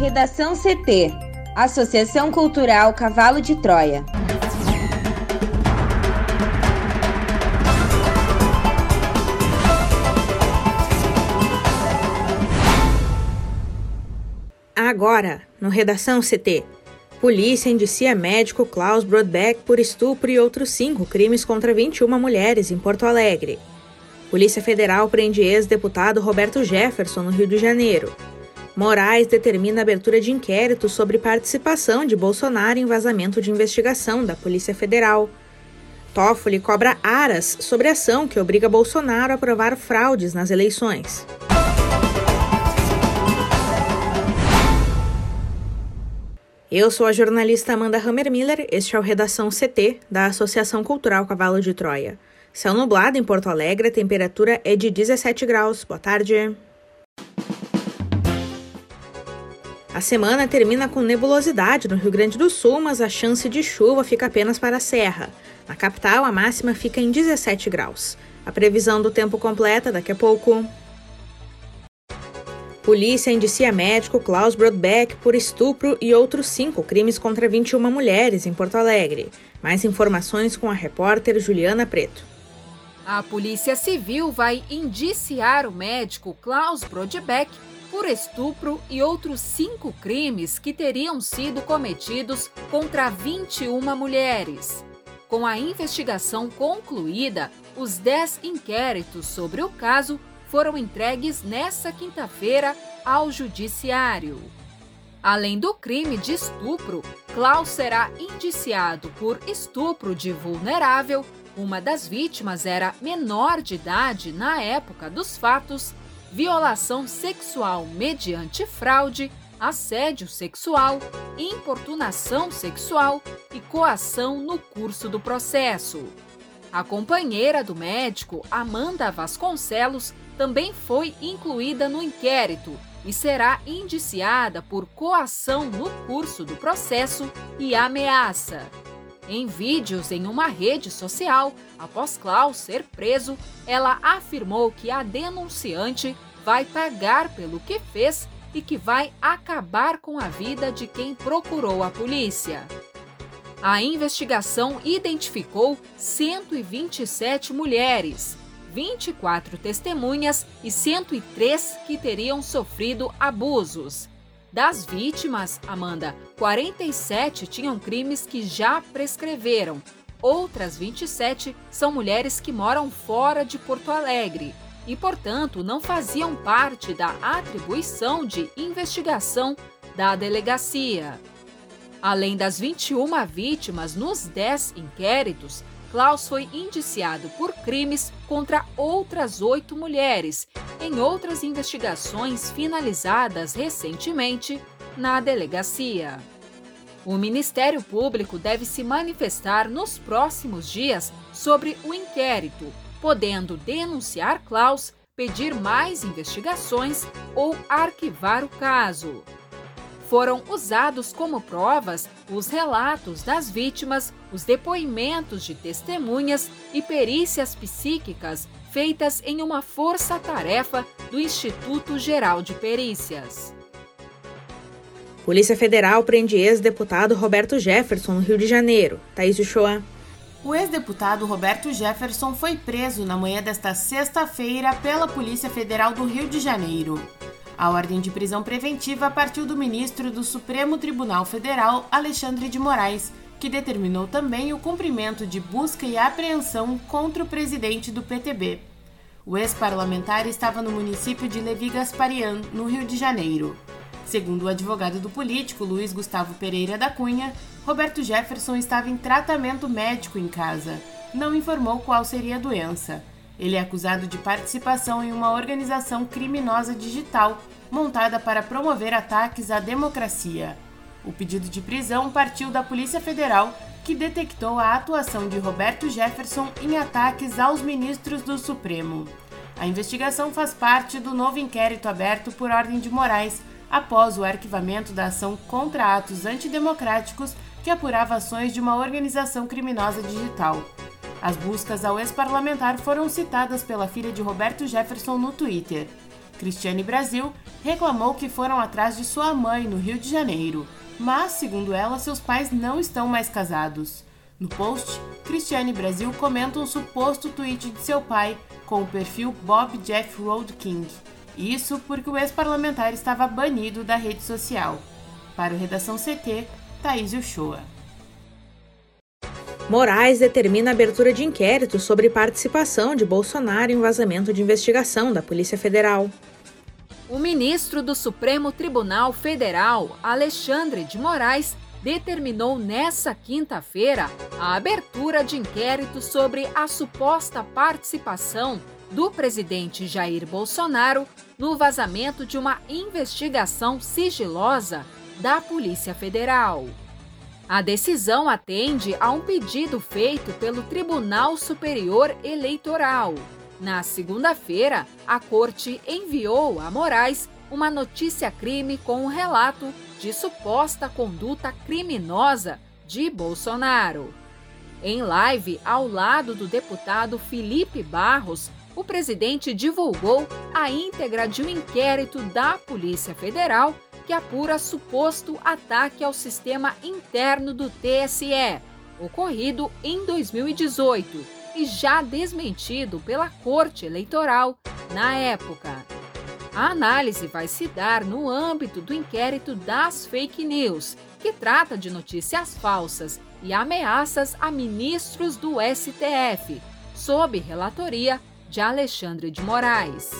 Redação CT Associação Cultural Cavalo de Troia. Agora, no Redação CT. Polícia indicia médico Klaus Brodbeck por estupro e outros cinco crimes contra 21 mulheres em Porto Alegre. Polícia Federal prende ex-deputado Roberto Jefferson no Rio de Janeiro. Moraes determina a abertura de inquérito sobre participação de Bolsonaro em vazamento de investigação da Polícia Federal. Toffoli cobra aras sobre ação que obriga Bolsonaro a aprovar fraudes nas eleições. Eu sou a jornalista Amanda Hammermiller, este é o Redação CT, da Associação Cultural Cavalo de Troia. Céu nublado em Porto Alegre, a temperatura é de 17 graus. Boa tarde. A semana termina com nebulosidade no Rio Grande do Sul, mas a chance de chuva fica apenas para a Serra. Na capital, a máxima fica em 17 graus. A previsão do tempo completa daqui a pouco. Polícia indicia médico Klaus Brodbeck por estupro e outros cinco crimes contra 21 mulheres em Porto Alegre. Mais informações com a repórter Juliana Preto. A Polícia Civil vai indiciar o médico Klaus Brodbeck por estupro e outros cinco crimes que teriam sido cometidos contra 21 mulheres. Com a investigação concluída, os 10 inquéritos sobre o caso foram entregues nesta quinta-feira ao Judiciário. Além do crime de estupro, Klaus será indiciado por estupro de vulnerável. Uma das vítimas era menor de idade na época dos fatos, violação sexual mediante fraude, assédio sexual, importunação sexual e coação no curso do processo. A companheira do médico, Amanda Vasconcelos, também foi incluída no inquérito e será indiciada por coação no curso do processo e ameaça. Em vídeos em uma rede social, após Klaus ser preso, ela afirmou que a denunciante vai pagar pelo que fez e que vai acabar com a vida de quem procurou a polícia. A investigação identificou 127 mulheres, 24 testemunhas e 103 que teriam sofrido abusos. Das vítimas, Amanda, 47 tinham crimes que já prescreveram. Outras 27 são mulheres que moram fora de Porto Alegre e, portanto, não faziam parte da atribuição de investigação da delegacia. Além das 21 vítimas nos 10 inquéritos, Klaus foi indiciado por crimes contra outras oito mulheres em outras investigações finalizadas recentemente na delegacia. O Ministério Público deve se manifestar nos próximos dias sobre o inquérito, podendo denunciar Klaus, pedir mais investigações ou arquivar o caso foram usados como provas os relatos das vítimas, os depoimentos de testemunhas e perícias psíquicas feitas em uma força-tarefa do Instituto Geral de Perícias. Polícia Federal prende ex-deputado Roberto Jefferson no Rio de Janeiro. Thaís Uchoa. O ex-deputado Roberto Jefferson foi preso na manhã desta sexta-feira pela Polícia Federal do Rio de Janeiro. A ordem de prisão preventiva partiu do ministro do Supremo Tribunal Federal, Alexandre de Moraes, que determinou também o cumprimento de busca e apreensão contra o presidente do PTB. O ex-parlamentar estava no município de Levi Gasparian, no Rio de Janeiro. Segundo o advogado do político, Luiz Gustavo Pereira da Cunha, Roberto Jefferson estava em tratamento médico em casa. Não informou qual seria a doença. Ele é acusado de participação em uma organização criminosa digital montada para promover ataques à democracia. O pedido de prisão partiu da Polícia Federal, que detectou a atuação de Roberto Jefferson em ataques aos ministros do Supremo. A investigação faz parte do novo inquérito aberto por ordem de Moraes após o arquivamento da ação contra atos antidemocráticos que apurava ações de uma organização criminosa digital. As buscas ao ex-parlamentar foram citadas pela filha de Roberto Jefferson no Twitter. Cristiane Brasil reclamou que foram atrás de sua mãe no Rio de Janeiro, mas, segundo ela, seus pais não estão mais casados. No post, Cristiane Brasil comenta um suposto tweet de seu pai com o perfil Bob Jeff Road King. Isso porque o ex-parlamentar estava banido da rede social. Para o Redação CT, Thaís Uchoa. Moraes determina a abertura de inquérito sobre participação de Bolsonaro em vazamento de investigação da Polícia Federal. O ministro do Supremo Tribunal Federal, Alexandre de Moraes, determinou nessa quinta-feira a abertura de inquérito sobre a suposta participação do presidente Jair Bolsonaro no vazamento de uma investigação sigilosa da Polícia Federal. A decisão atende a um pedido feito pelo Tribunal Superior Eleitoral. Na segunda-feira, a Corte enviou a Moraes uma notícia-crime com um relato de suposta conduta criminosa de Bolsonaro. Em live ao lado do deputado Felipe Barros, o presidente divulgou a íntegra de um inquérito da Polícia Federal que apura suposto ataque ao sistema interno do TSE, ocorrido em 2018 e já desmentido pela Corte Eleitoral na época. A análise vai se dar no âmbito do inquérito das fake news, que trata de notícias falsas e ameaças a ministros do STF, sob relatoria de Alexandre de Moraes.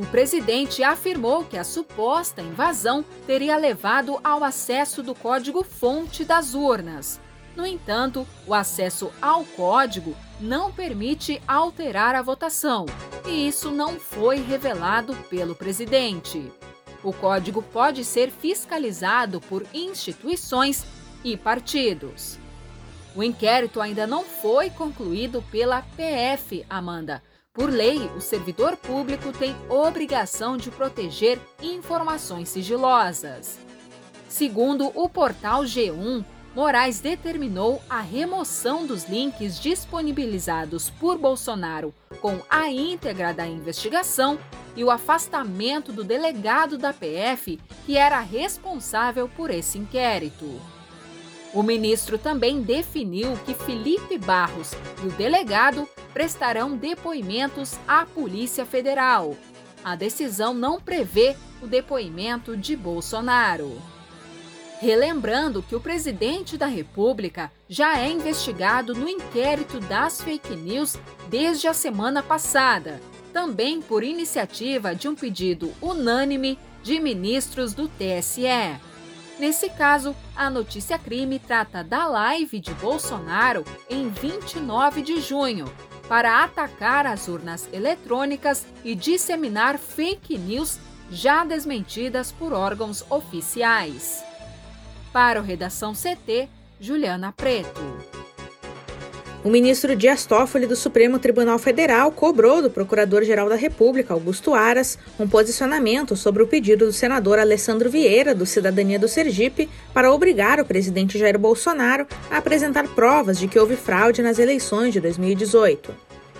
O presidente afirmou que a suposta invasão teria levado ao acesso do código-fonte das urnas. No entanto, o acesso ao código não permite alterar a votação, e isso não foi revelado pelo presidente. O código pode ser fiscalizado por instituições e partidos. O inquérito ainda não foi concluído pela PF, Amanda, por lei, o servidor público tem obrigação de proteger informações sigilosas. Segundo o portal G1, Moraes determinou a remoção dos links disponibilizados por Bolsonaro com a íntegra da investigação e o afastamento do delegado da PF que era responsável por esse inquérito. O ministro também definiu que Felipe Barros e o delegado prestarão depoimentos à Polícia Federal. A decisão não prevê o depoimento de Bolsonaro. Relembrando que o presidente da República já é investigado no inquérito das fake news desde a semana passada, também por iniciativa de um pedido unânime de ministros do TSE. Nesse caso, a notícia crime trata da live de Bolsonaro em 29 de junho para atacar as urnas eletrônicas e disseminar fake news já desmentidas por órgãos oficiais. Para o Redação CT, Juliana Preto. O ministro Dias Toffoli do Supremo Tribunal Federal cobrou do Procurador-Geral da República, Augusto Aras, um posicionamento sobre o pedido do senador Alessandro Vieira, do Cidadania do Sergipe, para obrigar o presidente Jair Bolsonaro a apresentar provas de que houve fraude nas eleições de 2018.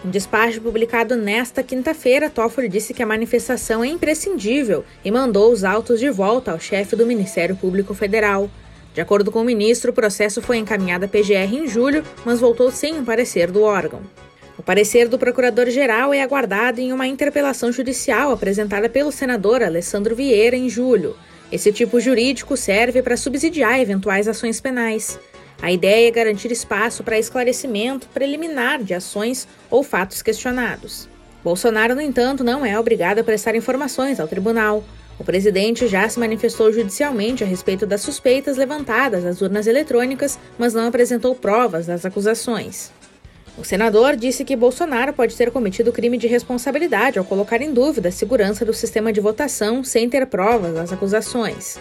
Em despacho publicado nesta quinta-feira, Toffoli disse que a manifestação é imprescindível e mandou os autos de volta ao chefe do Ministério Público Federal. De acordo com o ministro, o processo foi encaminhado à PGR em julho, mas voltou sem um parecer do órgão. O parecer do procurador-geral é aguardado em uma interpelação judicial apresentada pelo senador Alessandro Vieira em julho. Esse tipo jurídico serve para subsidiar eventuais ações penais. A ideia é garantir espaço para esclarecimento preliminar de ações ou fatos questionados. Bolsonaro, no entanto, não é obrigado a prestar informações ao tribunal. O presidente já se manifestou judicialmente a respeito das suspeitas levantadas às urnas eletrônicas, mas não apresentou provas das acusações. O senador disse que Bolsonaro pode ter cometido crime de responsabilidade ao colocar em dúvida a segurança do sistema de votação sem ter provas das acusações.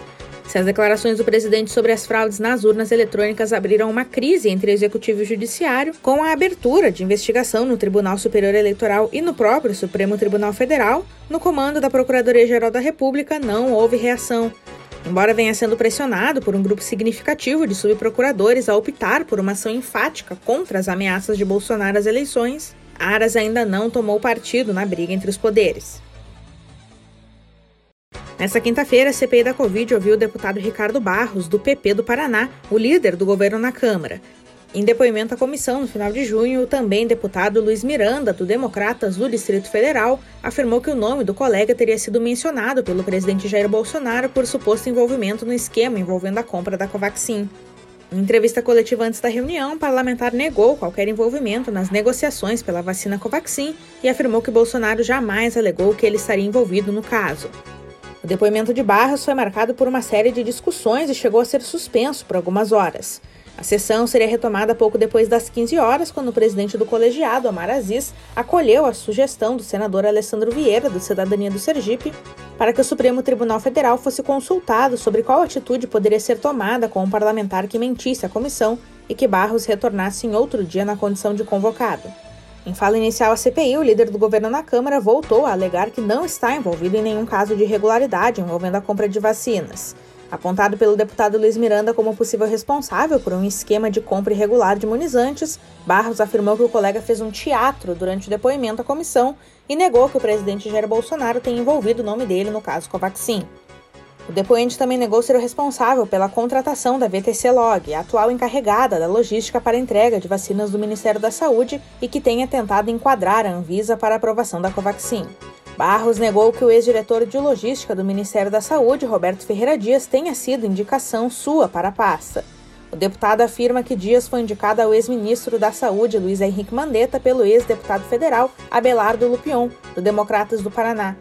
Se as declarações do presidente sobre as fraudes nas urnas eletrônicas abriram uma crise entre executivo e judiciário, com a abertura de investigação no Tribunal Superior Eleitoral e no próprio Supremo Tribunal Federal, no comando da Procuradoria-Geral da República não houve reação. Embora venha sendo pressionado por um grupo significativo de subprocuradores a optar por uma ação enfática contra as ameaças de Bolsonaro às eleições, Aras ainda não tomou partido na briga entre os poderes. Nessa quinta-feira, a CPI da Covid ouviu o deputado Ricardo Barros, do PP do Paraná, o líder do governo na Câmara. Em depoimento à comissão, no final de junho, o também deputado Luiz Miranda, do Democratas do Distrito Federal, afirmou que o nome do colega teria sido mencionado pelo presidente Jair Bolsonaro por suposto envolvimento no esquema envolvendo a compra da Covaxin. Em entrevista coletiva antes da reunião, o parlamentar negou qualquer envolvimento nas negociações pela vacina Covaxin e afirmou que Bolsonaro jamais alegou que ele estaria envolvido no caso. O depoimento de Barros foi marcado por uma série de discussões e chegou a ser suspenso por algumas horas. A sessão seria retomada pouco depois das 15 horas, quando o presidente do colegiado, Omar Aziz, acolheu a sugestão do senador Alessandro Vieira, do Cidadania do Sergipe, para que o Supremo Tribunal Federal fosse consultado sobre qual atitude poderia ser tomada com um parlamentar que mentisse à comissão e que Barros retornasse em outro dia na condição de convocado. Em fala inicial à CPI, o líder do governo na Câmara voltou a alegar que não está envolvido em nenhum caso de irregularidade envolvendo a compra de vacinas. Apontado pelo deputado Luiz Miranda como possível responsável por um esquema de compra irregular de imunizantes, Barros afirmou que o colega fez um teatro durante o depoimento à comissão e negou que o presidente Jair Bolsonaro tenha envolvido o nome dele no caso Covaxin. O depoente também negou ser o responsável pela contratação da VTC Log, a atual encarregada da logística para entrega de vacinas do Ministério da Saúde e que tenha tentado enquadrar a Anvisa para aprovação da Covaxin. Barros negou que o ex-diretor de logística do Ministério da Saúde, Roberto Ferreira Dias, tenha sido indicação sua para a pasta. O deputado afirma que Dias foi indicado ao ex-ministro da Saúde, Luiz Henrique Mandetta, pelo ex-deputado federal Abelardo Lupion, do Democratas do Paraná,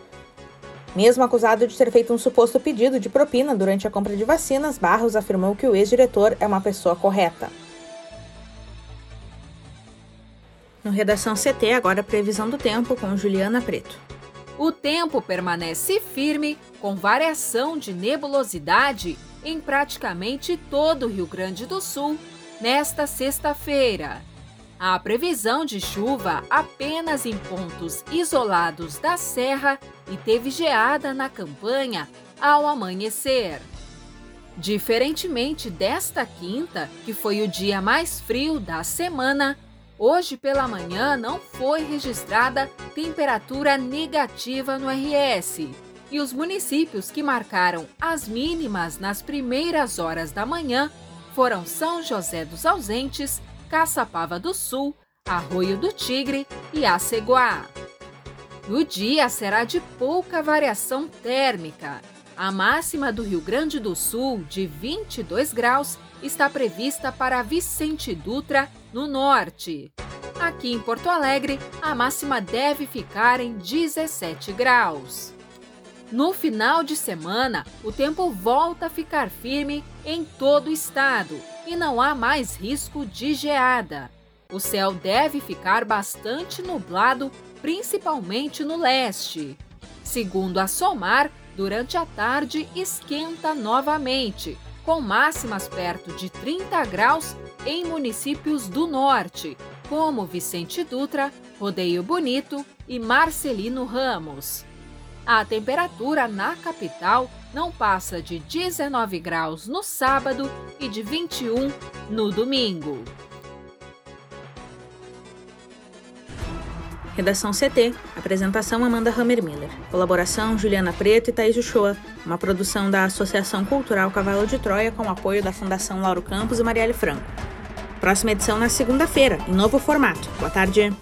mesmo acusado de ter feito um suposto pedido de propina durante a compra de vacinas, Barros afirmou que o ex-diretor é uma pessoa correta. No Redação CT, agora previsão do tempo com Juliana Preto. O tempo permanece firme, com variação de nebulosidade em praticamente todo o Rio Grande do Sul nesta sexta-feira. Há previsão de chuva apenas em pontos isolados da serra e teve geada na campanha ao amanhecer. Diferentemente desta quinta, que foi o dia mais frio da semana, hoje pela manhã não foi registrada temperatura negativa no RS. E os municípios que marcaram as mínimas nas primeiras horas da manhã foram São José dos Ausentes, Caçapava do Sul, Arroio do Tigre e Aceguá. O dia será de pouca variação térmica. A máxima do Rio Grande do Sul, de 22 graus, está prevista para Vicente Dutra, no norte. Aqui em Porto Alegre, a máxima deve ficar em 17 graus. No final de semana, o tempo volta a ficar firme em todo o estado e não há mais risco de geada. O céu deve ficar bastante nublado, principalmente no leste. Segundo a SOMAR, durante a tarde esquenta novamente, com máximas perto de 30 graus em municípios do norte, como Vicente Dutra, Rodeio Bonito e Marcelino Ramos. A temperatura na capital não passa de 19 graus no sábado e de 21 no domingo. Redação CT. Apresentação Amanda Hammermiller. Colaboração Juliana Preto e Thaís Uchoa. Uma produção da Associação Cultural Cavalo de Troia com apoio da Fundação Lauro Campos e Marielle Franco. Próxima edição na segunda-feira, em novo formato. Boa tarde.